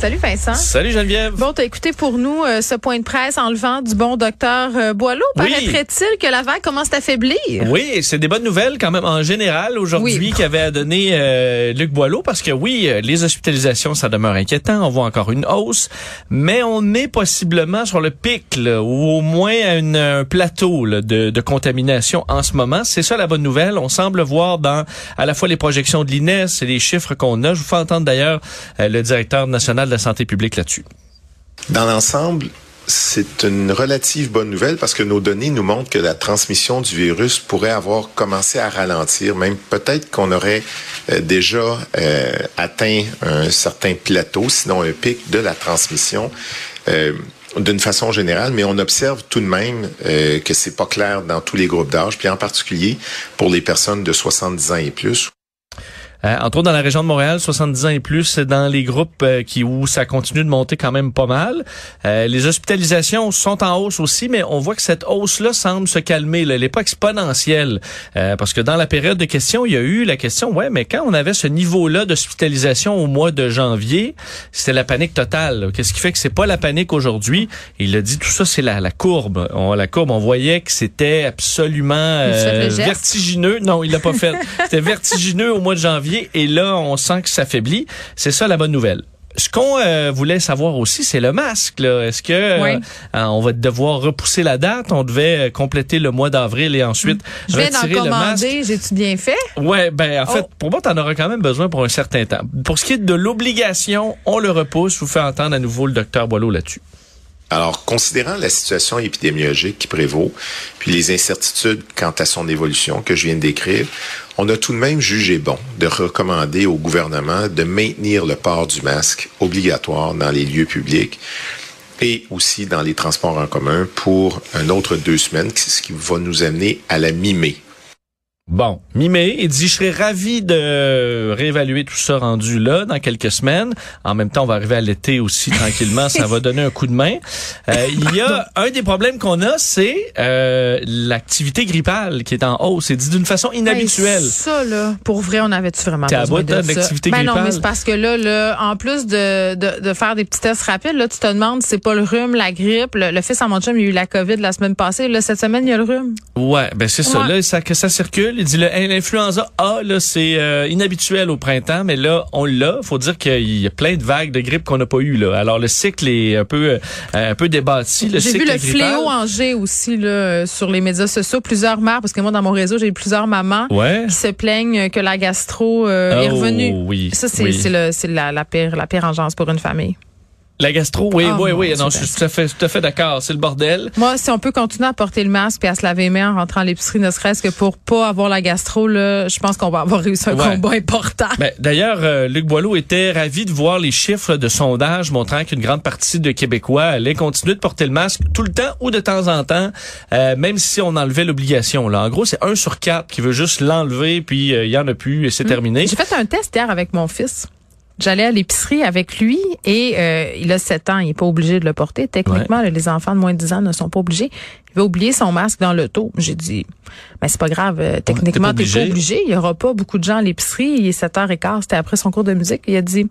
Salut Vincent. Salut Geneviève. Bon, t'as écouté pour nous euh, ce point de presse enlevant du bon docteur euh, Boileau. Oui. Paraîtrait-il que la vague commence à faiblir? Oui, c'est des bonnes nouvelles quand même en général aujourd'hui Oui. qu'avait à donner euh, Luc Boileau parce que oui, euh, les hospitalisations ça demeure inquiétant, on voit encore une hausse, mais on est possiblement sur le pic là, ou au moins à une- un plateau là, de, de contamination en ce moment. C'est ça la bonne nouvelle. On semble voir dans à la fois les projections de l'INES et les chiffres qu'on a. Je vous fais entendre d'ailleurs euh, le directeur national de la santé publique là-dessus. Dans l'ensemble, c'est une relative bonne nouvelle parce que nos données nous montrent que la transmission du virus pourrait avoir commencé à ralentir, même peut-être qu'on aurait euh, déjà euh, atteint un certain plateau, sinon un pic de la transmission. euh, d'une façon générale, mais on observe tout de même euh, que c'est pas clair dans tous les groupes d'âge, puis en particulier pour les personnes de 70 ans et plus, Euh, entre autres dans la région de Montréal, 70 ans et plus, c'est dans les groupes euh, qui où ça continue de monter quand même pas mal. Euh, les hospitalisations sont en hausse aussi, mais on voit que cette hausse-là semble se calmer. Là. Elle n'est pas exponentielle. Euh, parce que dans la période de questions, il y a eu la question, ouais, mais quand on avait ce niveau-là d'hospitalisation au mois de janvier, c'était la panique totale. Qu'est-ce qui fait que c'est pas la panique aujourd'hui? Il a dit tout ça, c'est la, la courbe. On, la courbe, on voyait que c'était absolument euh, vertigineux. Non, il l'a pas fait. C'était vertigineux au mois de janvier et là, on sent que ça faiblit. C'est ça la bonne nouvelle. Ce qu'on euh, voulait savoir aussi, c'est le masque. Est-ce que euh, Oui. euh, on va devoir repousser la date? On devait compléter le mois d'avril et ensuite Je viens d'en commander. J'ai-tu bien fait? Ouais, ben en fait, Oh. pour moi, t'en auras quand même besoin pour un certain temps. Pour ce qui est de l'obligation, on le repousse. Je vous fais entendre à nouveau le docteur Boileau là-dessus. Alors, considérant la situation épidémiologique qui prévaut, puis les incertitudes quant à son évolution que je viens de décrire, on a tout de même jugé bon de recommander au gouvernement de maintenir le port du masque obligatoire dans les lieux publics et aussi dans les transports en commun pour un autre deux semaines, ce qui va nous amener à la mi-mai. Bon, mi-mai, il dit, je serais ravi de réévaluer tout ça rendu là dans quelques semaines. En même temps, on va arriver à l'été aussi tranquillement, ça va donner un coup de main. Euh, il y a un des problèmes qu'on a, c'est euh, l'activité grippale qui est en hausse. C'est dit d'une façon inhabituelle. Hey, ça, là, pour vrai, on avait-tu vraiment T'es à bout, de l'activité ben non, grippale? mais c'est parce que là, là, en plus de, de, de faire des petits tests rapides, là, tu te demandes si c'est pas le rhume, la grippe. Le, le fils à mon chum, il a eu la COVID la semaine passée. Là, cette semaine, il y a le rhume. Ouais, ben c'est ça. Là, ça, que ça circule. Il dit le- l'influenza A, là, c'est euh, inhabituel au printemps, mais là, on l'a. Faut dire qu'il y a plein de vagues de grippe qu'on n'a pas eu là. Alors le cycle est un peu euh, un peu débattu. J'ai vu le fléau en G aussi là, sur les médias sociaux. Plusieurs mères, parce que moi, dans mon réseau, j'ai eu plusieurs mamans Ouais. qui se plaignent que la gastro euh, est Oh, revenue. oui, Ça, oui. c'est la, la pire la pire engeance pour une famille. La gastro, oui, Ah, oui, oui. Non, je suis tout à fait, tout à fait d'accord. C'est le bordel. Moi, si on peut continuer à porter le masque et à se laver les mains en rentrant à l'épicerie, ne serait-ce que pour pas avoir la gastro, là, je pense qu'on va avoir réussi un Ouais. combat important. Ben, D'ailleurs, euh, Luc Boileau était ravi de voir les chiffres de sondage montrant qu'une grande partie de Québécois allaient continuer de porter le masque tout le temps ou de temps en temps, euh, même si on enlevait l'obligation. Là, En gros, c'est un sur quatre qui veut juste l'enlever, puis euh, il y en a plus et c'est terminé. J'ai fait un test hier avec mon fils. J'allais à l'épicerie avec lui et euh, il a 7 ans, il est pas obligé de le porter. Techniquement, les enfants de moins de 10 ans ne sont pas obligés. Il va oublier son masque dans l'auto. J'ai dit, ben c'est pas grave, euh, techniquement t'es pas obligé. Il y aura pas beaucoup de gens à l'épicerie. Il est 7h15, c'était après son cours de musique. Il a dit,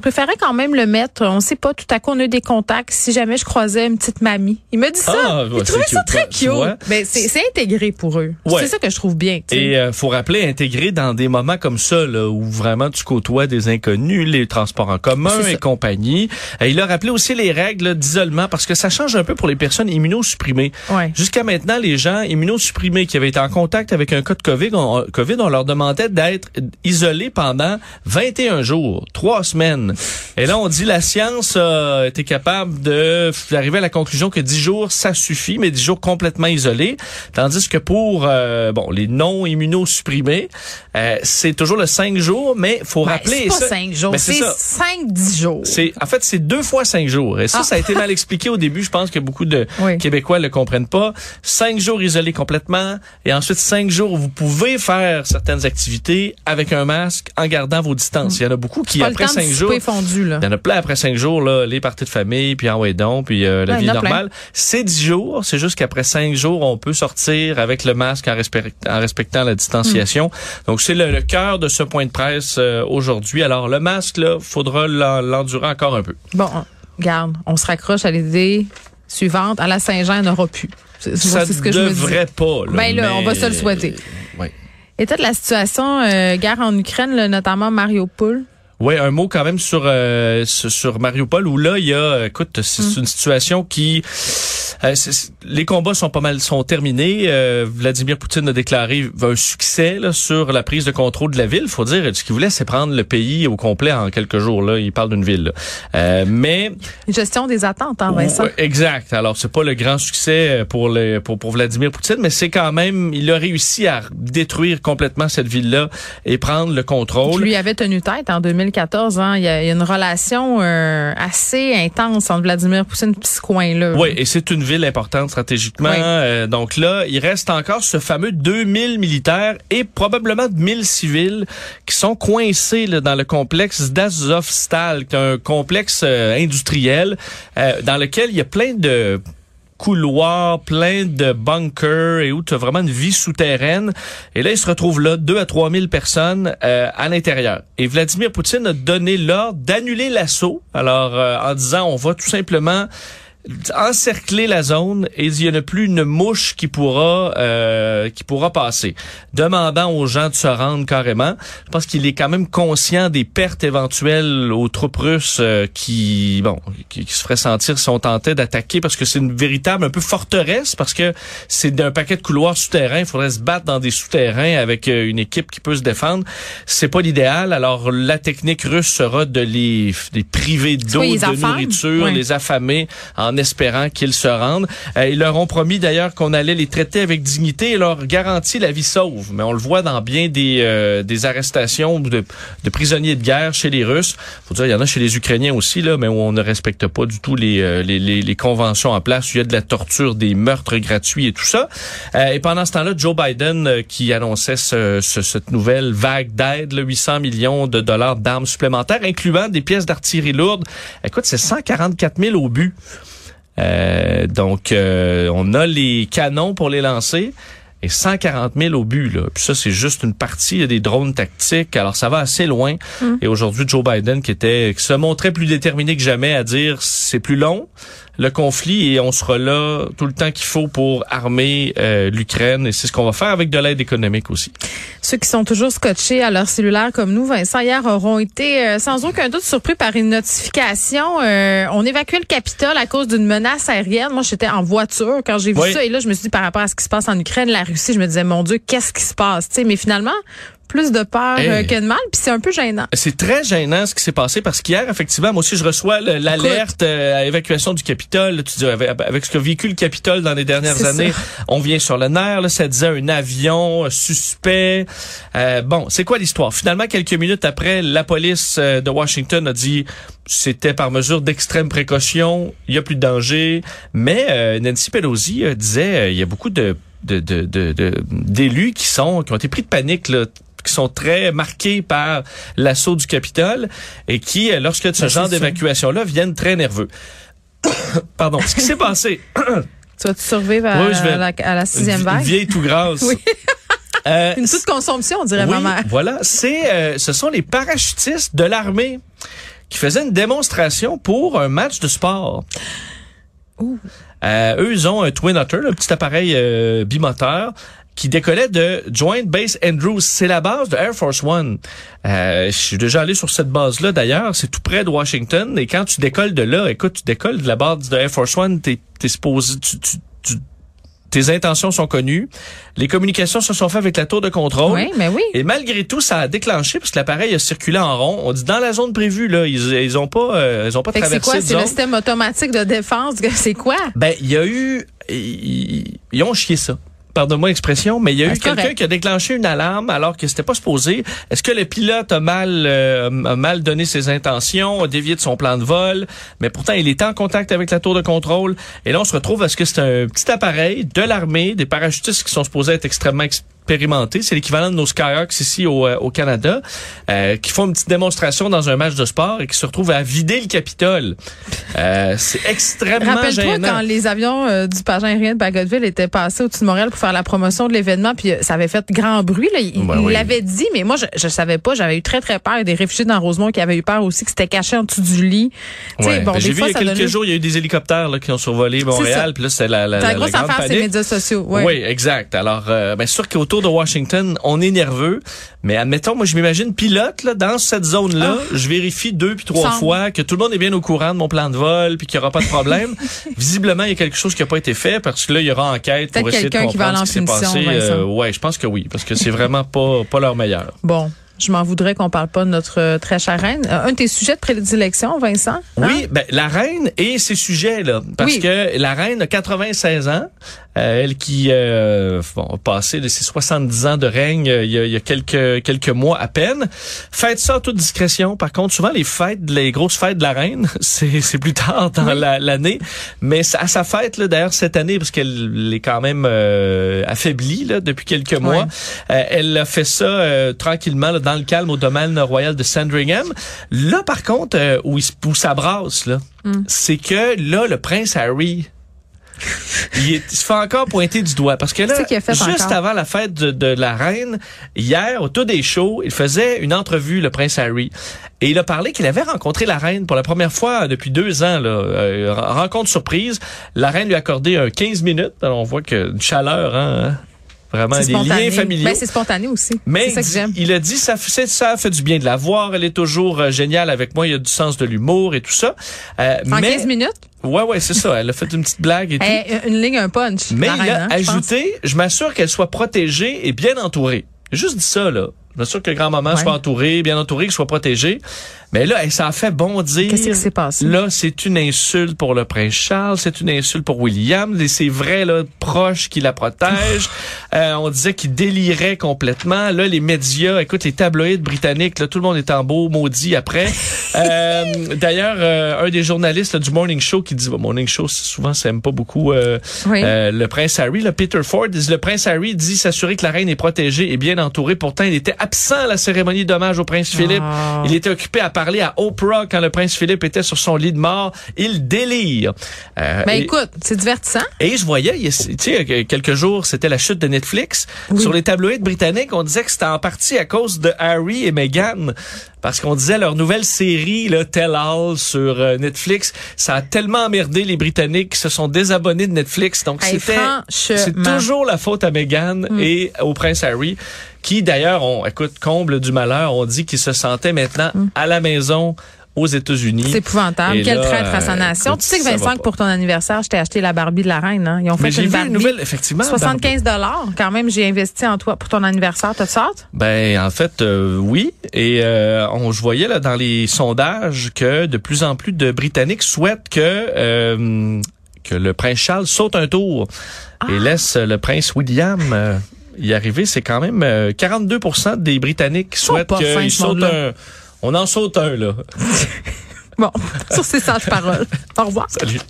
je préférais quand même le mettre. On sait pas, tout à coup on a eu des contacts. Si jamais je croisais une petite mamie, il me dit ça. Ah, il trouvait ça très cute. Ben c'est intégré pour eux. Ouais. C'est ça que je trouve bien. Et euh, faut rappeler, intégré dans des moments comme ça, là, où vraiment tu côtoies des inconnus, les transports en commun et compagnie. Euh, il a rappelé aussi les règles d'isolement parce que ça change un peu pour les personnes immunosupprimées. Ouais. Jusqu'à maintenant, les gens immunosupprimés qui avaient été en contact avec un cas de COVID, on, COVID, on leur demandait d'être isolés pendant 21 jours, trois semaines. Semaine. Et là, on dit la science a été capable de d'arriver à la conclusion que 10 jours, ça suffit, mais 10 jours complètement isolés. Tandis que pour euh, bon les non immunosupprimés, euh, c'est toujours le 5 jours, mais faut Ben, rappeler c'est pas ça- 5 jours, Ben, c'est ça. 5-10 jours. C'est en fait c'est deux fois cinq jours et ça Ah. ça a été mal expliqué au début. Je pense que beaucoup de Oui. Québécois le comprennent pas. Cinq jours isolés complètement et ensuite cinq jours où vous pouvez faire certaines activités avec un masque en gardant vos distances. Il y en a beaucoup qui après temps de cinq jours souper fondu, là. il y en a plein après cinq jours, là, les parties de famille, puis en ouais donc, puis euh, la Ouais, vie normale. C'est dix jours, c'est juste qu'après cinq jours, on peut sortir avec le masque en, respect- en respectant la distanciation. Mm. Donc c'est le, le cœur de ce point de presse euh, aujourd'hui. Alors le masque, là, faudra l'en- l'endurer encore un peu. Bon, garde, on se raccroche à l'idée suivante. À la Saint-Jean, il n'y en aura plus. C'est Ça c'est ce que je me dis. devrait pas. Là, Ben là, on va mais- se le souhaiter. Ouais. État de la situation, euh, guerre en Ukraine, là, notamment Mariupol. Oui, un mot quand même sur euh, sur, Mariupol où là il y a euh, écoute c'est Mm. une situation qui euh, les combats sont pas mal sont terminés. Euh, Vladimir Poutine a déclaré un succès là, sur la prise de contrôle de la ville. Faut dire ce qu'il voulait c'est prendre le pays au complet en quelques jours là. Il parle d'une ville. là. Euh, mais Une gestion des attentes, hein, Vincent. Exact. Alors c'est pas le grand succès euh, pour le pour, pour Vladimir Poutine, mais c'est quand même il a réussi à détruire complètement cette ville là et prendre le Qui contrôle. lui avait tenu tête en 2014. Hein. Il, y a, une relation euh, assez intense entre Vladimir Poutine et ce coin-là. Oui, et c'est une ville importante stratégiquement. Oui. Euh, donc là, il reste encore ce fameux 2000 militaires et probablement 1000 civils qui sont coincés là, dans le complexe d'Azovstal, qui est un complexe euh, industriel euh, dans lequel il y a plein de couloirs, plein de bunkers et où tu as vraiment une vie souterraine. Et là, il se retrouve là, 2 à 3 000 personnes euh, à l'intérieur. Et Vladimir Poutine a donné l'ordre d'annuler l'assaut. Alors, euh, en disant, on va tout simplement encercler la zone et il n'y en a plus une mouche qui pourra euh, qui pourra passer. Demandant aux gens de se rendre carrément je pense qu'il est quand même conscient des pertes éventuelles aux troupes russes euh, qui bon qui, qui se feraient sentir si on tentait d'attaquer parce que c'est une véritable un peu forteresse parce que c'est d'un paquet de couloirs souterrains. Il faudrait se battre dans des souterrains avec euh, une équipe qui peut se défendre. C'est pas l'idéal. Alors la technique russe sera de les, les priver d'eau de nourriture les affamés en espérant qu'ils se rendent. Euh, ils leur ont promis d'ailleurs qu'on allait les traiter avec dignité et leur garantir la vie sauve. Mais on le voit dans bien des, euh, des arrestations de, de prisonniers de guerre chez les Russes. Faut dire, il y en a chez les Ukrainiens aussi, là, mais où on ne respecte pas du tout les, euh, les, les, les conventions en place. Il y a de la torture, des meurtres gratuits et tout ça. Et pendant ce temps-là, Joe Biden qui annonçait ce, ce- cette nouvelle vague d'aide, là, 800 millions de dollars d'armes supplémentaires, incluant des pièces d'artillerie lourde. Écoute, c'est 144 000 au but. Euh, donc, euh, on a les canons pour les lancer et 140 000 au but. Là. Puis ça, c'est juste une partie. Il y a des drones tactiques. Alors, ça va assez loin. Et aujourd'hui, Joe Biden, qui était, qui se montrait plus déterminé que jamais à dire c'est plus long le conflit et on sera là tout le temps qu'il faut pour armer euh, l'Ukraine. Et c'est ce qu'on va faire avec de l'aide économique aussi. Ceux qui sont toujours scotchés à leur cellulaire comme nous, Vincent, hier, auront été euh, sans aucun doute surpris par une notification. Euh, on évacuait le Capitole à cause d'une menace aérienne. Moi, j'étais en voiture quand j'ai vu Oui. ça. Et là, je me suis dit, par rapport à ce qui se passe en Ukraine, la Russie, je me disais, mon Dieu, qu'est-ce qui se passe? Tu sais, mais finalement, plus de peur Hey. euh, que de mal. Puis c'est un peu gênant. C'est très gênant ce qui s'est passé parce qu'hier, effectivement, moi aussi, je reçois le- l'alerte euh, à évacuation du Capitole. Tu dis, avec, avec ce que vécu le Capitole dans les dernières années, ça. on vient sur le nerf. Là, ça disait un avion suspect. Euh, bon, c'est quoi l'histoire? Finalement, quelques minutes après, la police euh, de Washington a dit c'était par mesure d'extrême précaution, il y a plus de danger. Mais euh, Nancy Pelosi euh, disait il y a beaucoup de de- de- de- de- d'élus qui sont qui ont été pris de panique là, qui sont très marqués par l'assaut du Capitole et qui, euh, lorsque ce Ben, genre d'évacuation-là, viennent très nerveux. Pardon. Ce qui s'est passé? Tu vas te survivre à, Oui, je vais- à la, à la sixième vague? vieille tout grasse. Oui. Euh, Une toute consommation, on dirait oui, ma mère. voilà. C'est, euh, ce sont les parachutistes de l'armée qui faisaient une démonstration pour un match de sport. Euh, eux, ils ont un Twin Otter, un petit appareil euh, bimoteur qui décollait de Joint Base Andrews. C'est la base de Air Force One. Euh, je suis déjà allé sur cette base-là d'ailleurs. C'est tout près de Washington. Et quand tu décolles de là, écoute, tu décolles de la base de Air Force One, t'es, t'es supposé, tu, tu, tu tes intentions sont connues. Les communications se sont faites avec la tour de contrôle. Oui, mais oui. Et malgré tout, ça a déclenché parce que l'appareil a circulé en rond. On dit dans la zone prévue là, ils ils ont pas euh, ils ont pas Fait que c'est traversé quoi? C'est le système automatique de défense. C'est quoi? Ben, il y a eu ils ont chié ça. Pardonne-moi l'expression, mais il y a Ah, eu quelqu'un qui a déclenché une alarme alors que c'était pas supposé. Est-ce que le pilote a mal euh, a mal donné ses intentions, a dévié de son plan de vol, mais pourtant il était en contact avec la tour de contrôle. Et là on se retrouve à ce que c'est un petit appareil de l'armée, des parachutistes qui sont supposés être extrêmement expérimentés, c'est l'équivalent de nos Skyhawks ici au, euh, au Canada, euh, qui font une petite démonstration dans un match de sport et qui se retrouvent à vider le Capitole. Euh, c'est extrêmement Rappelle-toi quand les avions euh, du pagin aérien de Bagotville étaient passés au-dessus de Montréal pour faire la promotion de l'événement, puis euh, ça avait fait grand bruit. Là. Il Ben oui. l'avait dit, mais moi, je, je savais pas. J'avais eu très, très peur. Il y a des réfugiés dans Rosemont qui avaient eu peur aussi, qui s'étaient cachés en dessous du lit. Ouais. bon, Ben, J'ai vu il y a quelques jours, il y a eu des hélicoptères là, qui ont survolé. Montréal, puis là c'est la, la, la la, grosse affaire, c'est les médias sociaux. Ouais. Oui, exact. Alors, euh, bien sûr qu'autour de Washington, on est nerveux, mais admettons, moi je m'imagine pilote là, dans cette zone-là, je vérifie deux puis trois Ah. Fois que tout le monde est bien au courant de mon plan de vol, puis qu'il n'y aura pas de problème. Visiblement, il y a quelque chose qui n'a pas été fait parce que là, il y aura enquête pour essayer de quelqu'un qui va comprendre ce qui s'est passé. Vincent. ouais, je pense que oui, parce que c'est vraiment pas pas leur meilleur. Bon. Je m'en voudrais qu'on parle pas de notre euh, très chère reine. Euh, un de tes sujets de prédilection, Vincent? hein? Oui, ben, la reine et ses sujets là, parce Oui. que la reine a 96 ans, euh, elle qui euh, bon, a passé de ses 70 ans de règne euh, il y a, il y a quelques quelques mois à peine. Fête ça en toute discrétion. Par contre, souvent les fêtes, les grosses fêtes de la reine, c'est c'est plus tard dans la- l'année, mais à sa fête là d'ailleurs cette année parce qu'elle est quand même euh, affaiblie là depuis quelques mois, euh, elle a fait ça euh, tranquillement là, dans le calme au domaine royal de Sandringham. Là par contre euh, où il où ça brasse là, c'est que là le prince Harry il, est- il se fait encore pointer du doigt parce que là, juste encore? avant la fête de, de la reine, hier, au tout des shows, il faisait une entrevue, le prince Harry, et il a parlé qu'il avait rencontré la reine pour la première fois depuis deux ans. Là, Euh, rencontre surprise. La reine lui a accordé un 15 minutes. Alors, on voit que une chaleur, hein, vraiment C'est des spontané. liens familiaux. Ben, c'est spontané aussi. Mais c'est ça que il- j'aime. il a dit ça, fait- ça fait du bien de la voir. Elle est toujours euh, géniale avec moi. Il y a du sens de l'humour et tout ça. Euh, En mais 15 minutes? ouais, ouais, c'est ça. Elle a fait une petite blague et tout. Eh, une ligne, un punch. Mais il a hein, ajouté, je m'assure qu'elle soit protégée et bien entourée. Juste dit ça, là. Je m'assure que grand-maman Ouais. soit entourée, bien entourée, qu'elle soit protégée. Mais là, elle s'en fait bondir. Qu'est-ce qui s'est passé? Là, c'est une insulte pour le prince Charles, c'est une insulte pour William. Et C'est vrai, là, proche qui la protège. Euh, on disait qu'il délirait complètement. Là, les médias, écoute, les tabloïds britanniques, là, tout le monde est en beau maudit après. Euh, D'ailleurs, euh, un des journalistes là, du Morning Show qui dit, bon, Morning Show, souvent, ça aime pas beaucoup euh, Oui. euh, le prince Harry, le Peter Ford, le prince Harry dit s'assurer que la reine est protégée et bien entourée. Pourtant, il était absent à la cérémonie d'hommage au prince Philippe. Ah. Il était occupé à parler à Oprah quand le prince Philippe était sur son lit de mort. Il délire. Euh, Ben écoute, c'est divertissant. et je voyais, tu sais, quelques jours, c'était la chute de Netflix. Sur les tabloïds britanniques, on disait que c'était en partie à cause de Harry et Meghan. Parce qu'on disait leur nouvelle série, là, Tell All, sur euh, Netflix, ça a tellement emmerdé les Britanniques qui se sont désabonnés de Netflix. Donc, Hey, c'était, c'est toujours la faute à Meghan Mm. et au prince Harry, qui d'ailleurs, on, écoute, comble du malheur, on dit qu'il se sentait maintenant à la maison aux États-Unis. Mm. C'est épouvantable. Et Quel là, traître à sa euh, nation. écoute, Tu sais que Vincent, pour ton anniversaire, je t'ai acheté la Barbie de la reine. Hein? Ils ont fait Mais une vu Barbie. une nouvelle, effectivement. 75 dollars. Quand même, j'ai investi en toi pour ton anniversaire. T'as hâte? Ben en fait euh, oui et euh, on je voyais là dans les sondages que de plus en plus de Britanniques souhaitent que euh, que le prince Charles saute un tour et laisse le prince William euh, y arriver. C'est quand même euh, 42% des Britanniques qui sont souhaitent pas fins, qu'il ce saute monde-là. un. On en saute un là. Bon, sur ces sages paroles. Au revoir. Salut.